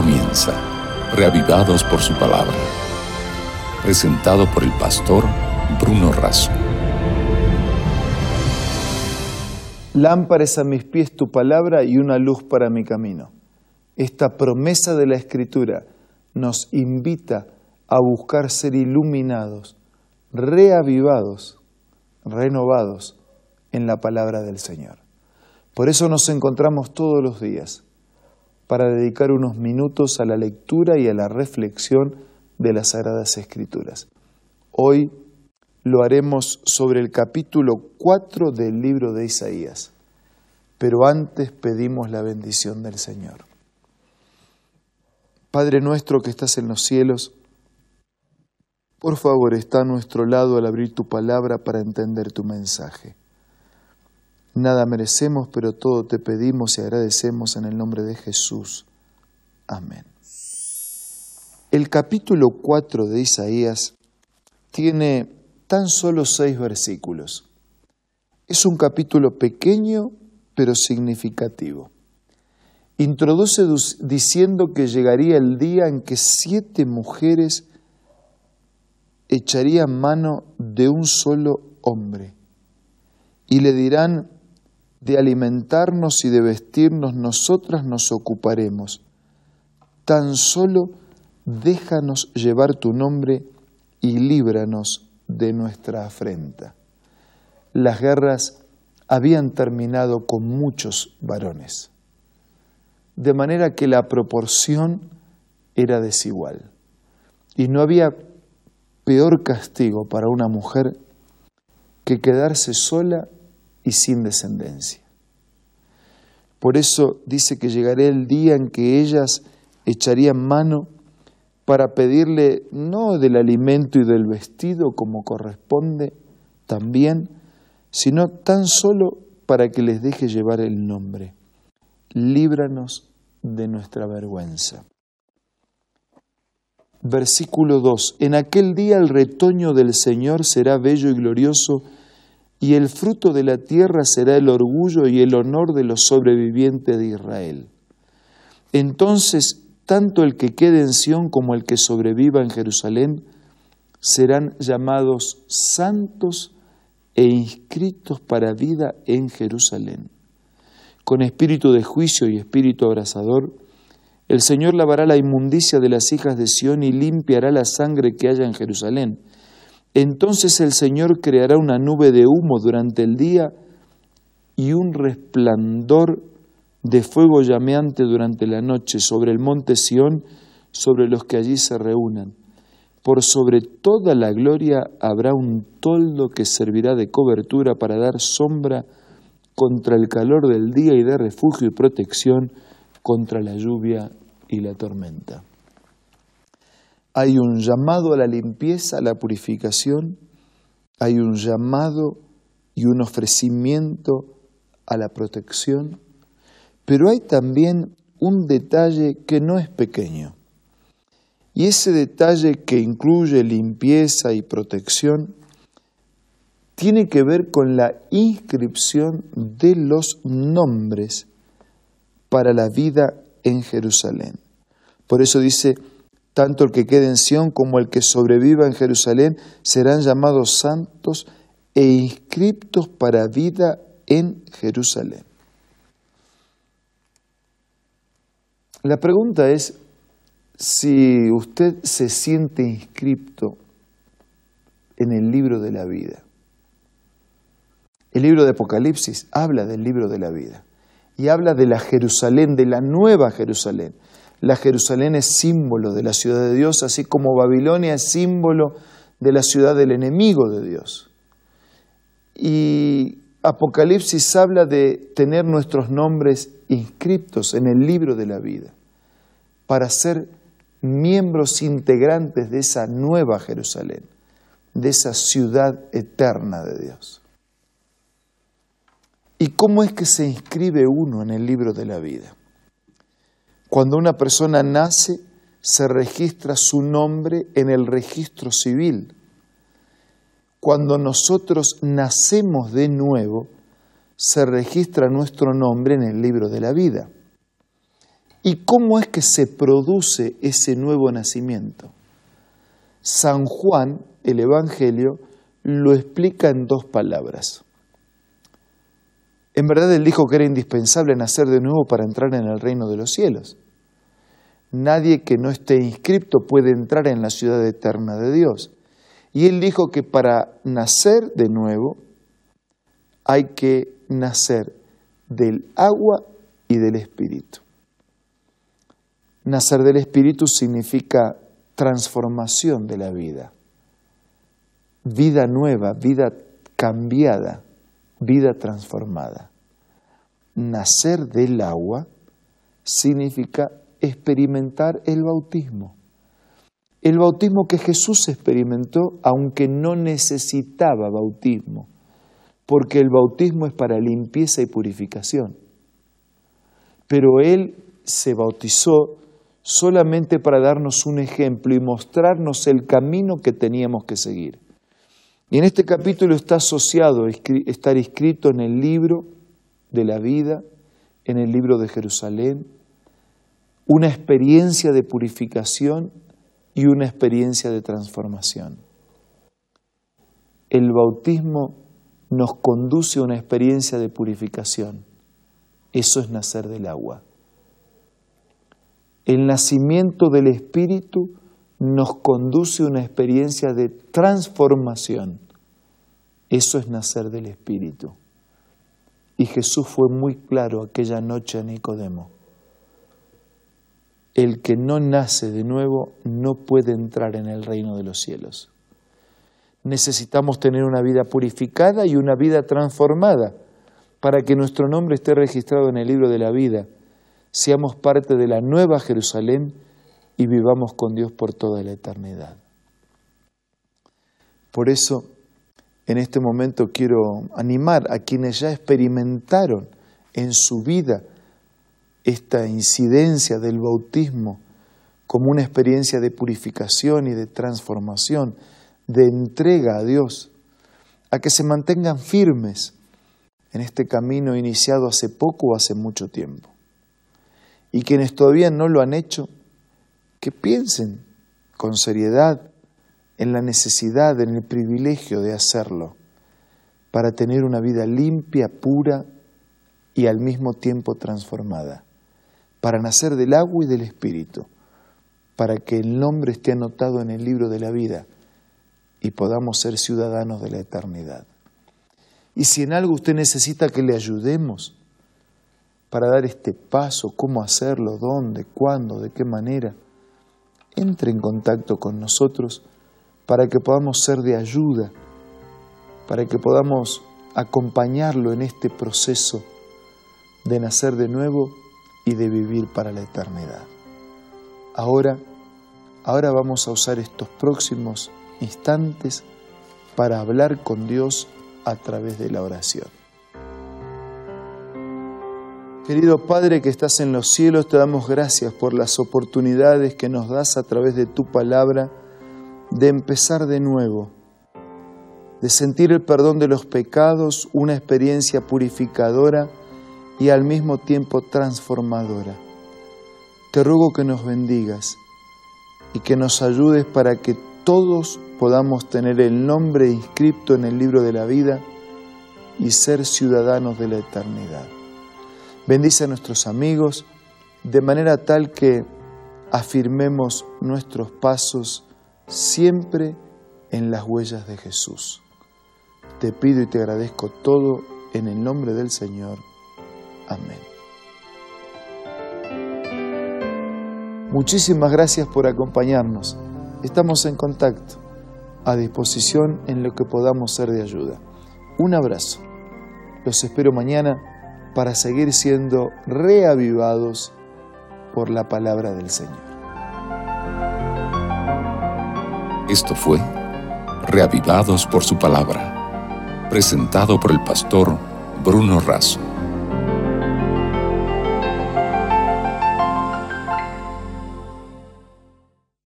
comienza, reavivados por su palabra. Presentado por el pastor Bruno Razo. Lámparas a mis pies tu palabra y una luz para mi camino. Esta promesa de la Escritura nos invita a buscar ser iluminados, reavivados, renovados en la palabra del Señor. Por eso nos encontramos todos los días para dedicar unos minutos a la lectura y a la reflexión de las Sagradas Escrituras. Hoy lo haremos sobre el capítulo 4 del libro de Isaías, pero antes pedimos la bendición del Señor. Padre nuestro que estás en los cielos, por favor está a nuestro lado al abrir tu palabra para entender tu mensaje. Nada merecemos, pero todo te pedimos y agradecemos en el nombre de Jesús. Amén. El capítulo 4 de Isaías tiene tan solo seis versículos. Es un capítulo pequeño pero significativo. Introduce diciendo que llegaría el día en que siete mujeres echarían mano de un solo hombre y le dirán, de alimentarnos y de vestirnos nosotras nos ocuparemos. Tan solo déjanos llevar tu nombre y líbranos de nuestra afrenta. Las guerras habían terminado con muchos varones, de manera que la proporción era desigual. Y no había peor castigo para una mujer que quedarse sola y sin descendencia. Por eso dice que llegaré el día en que ellas echarían mano para pedirle no del alimento y del vestido como corresponde también, sino tan solo para que les deje llevar el nombre. Líbranos de nuestra vergüenza. Versículo 2. En aquel día el retoño del Señor será bello y glorioso, y el fruto de la tierra será el orgullo y el honor de los sobrevivientes de Israel. Entonces, tanto el que quede en Sión como el que sobreviva en Jerusalén serán llamados santos e inscritos para vida en Jerusalén. Con espíritu de juicio y espíritu abrazador, el Señor lavará la inmundicia de las hijas de Sión y limpiará la sangre que haya en Jerusalén entonces el Señor creará una nube de humo durante el día y un resplandor de fuego llameante durante la noche sobre el monte Sión, sobre los que allí se reúnan. Por sobre toda la gloria habrá un toldo que servirá de cobertura para dar sombra contra el calor del día y de refugio y protección contra la lluvia y la tormenta hay un llamado a la limpieza, a la purificación, hay un llamado y un ofrecimiento a la protección, pero hay también un detalle que no es pequeño. Y ese detalle que incluye limpieza y protección tiene que ver con la inscripción de los nombres para la vida en Jerusalén. Por eso dice, tanto el que quede en Sión como el que sobreviva en Jerusalén serán llamados santos e inscriptos para vida en Jerusalén. La pregunta es si usted se siente inscripto en el libro de la vida. El libro de Apocalipsis habla del libro de la vida y habla de la Jerusalén, de la nueva Jerusalén, la Jerusalén es símbolo de la ciudad de Dios, así como Babilonia es símbolo de la ciudad del enemigo de Dios. Y Apocalipsis habla de tener nuestros nombres inscritos en el libro de la vida, para ser miembros integrantes de esa nueva Jerusalén, de esa ciudad eterna de Dios. ¿Y cómo es que se inscribe uno en el libro de la vida? Cuando una persona nace, se registra su nombre en el registro civil. Cuando nosotros nacemos de nuevo, se registra nuestro nombre en el libro de la vida. ¿Y cómo es que se produce ese nuevo nacimiento? San Juan, el Evangelio, lo explica en dos palabras. En verdad él dijo que era indispensable nacer de nuevo para entrar en el reino de los cielos. Nadie que no esté inscripto puede entrar en la ciudad eterna de Dios. Y él dijo que para nacer de nuevo hay que nacer del agua y del espíritu. Nacer del espíritu significa transformación de la vida, vida nueva, vida cambiada, vida transformada. Nacer del agua significa experimentar el bautismo. El bautismo que Jesús experimentó aunque no necesitaba bautismo, porque el bautismo es para limpieza y purificación. Pero Él se bautizó solamente para darnos un ejemplo y mostrarnos el camino que teníamos que seguir. Y en este capítulo está asociado estar escrito en el libro de la vida, en el libro de Jerusalén, una experiencia de purificación y una experiencia de transformación. El bautismo nos conduce a una experiencia de purificación. Eso es nacer del agua. El nacimiento del Espíritu nos conduce a una experiencia de transformación. Eso es nacer del Espíritu. Y Jesús fue muy claro aquella noche a Nicodemo. El que no nace de nuevo no puede entrar en el reino de los cielos. Necesitamos tener una vida purificada y una vida transformada para que nuestro nombre esté registrado en el libro de la vida, seamos parte de la nueva Jerusalén y vivamos con Dios por toda la eternidad. Por eso, en este momento quiero animar a quienes ya experimentaron en su vida esta incidencia del bautismo como una experiencia de purificación y de transformación, de entrega a Dios, a que se mantengan firmes en este camino iniciado hace poco o hace mucho tiempo. Y quienes todavía no lo han hecho, que piensen con seriedad en la necesidad, en el privilegio de hacerlo, para tener una vida limpia, pura y al mismo tiempo transformada, para nacer del agua y del espíritu, para que el nombre esté anotado en el libro de la vida y podamos ser ciudadanos de la eternidad. Y si en algo usted necesita que le ayudemos para dar este paso, cómo hacerlo, dónde, cuándo, de qué manera, entre en contacto con nosotros para que podamos ser de ayuda, para que podamos acompañarlo en este proceso de nacer de nuevo y de vivir para la eternidad. Ahora, ahora vamos a usar estos próximos instantes para hablar con Dios a través de la oración. Querido Padre que estás en los cielos, te damos gracias por las oportunidades que nos das a través de tu palabra de empezar de nuevo, de sentir el perdón de los pecados, una experiencia purificadora y al mismo tiempo transformadora. Te ruego que nos bendigas y que nos ayudes para que todos podamos tener el nombre inscrito en el libro de la vida y ser ciudadanos de la eternidad. Bendice a nuestros amigos de manera tal que afirmemos nuestros pasos siempre en las huellas de Jesús. Te pido y te agradezco todo en el nombre del Señor. Amén. Muchísimas gracias por acompañarnos. Estamos en contacto, a disposición en lo que podamos ser de ayuda. Un abrazo. Los espero mañana para seguir siendo reavivados por la palabra del Señor. Esto fue Reavivados por su palabra, presentado por el pastor Bruno Razo.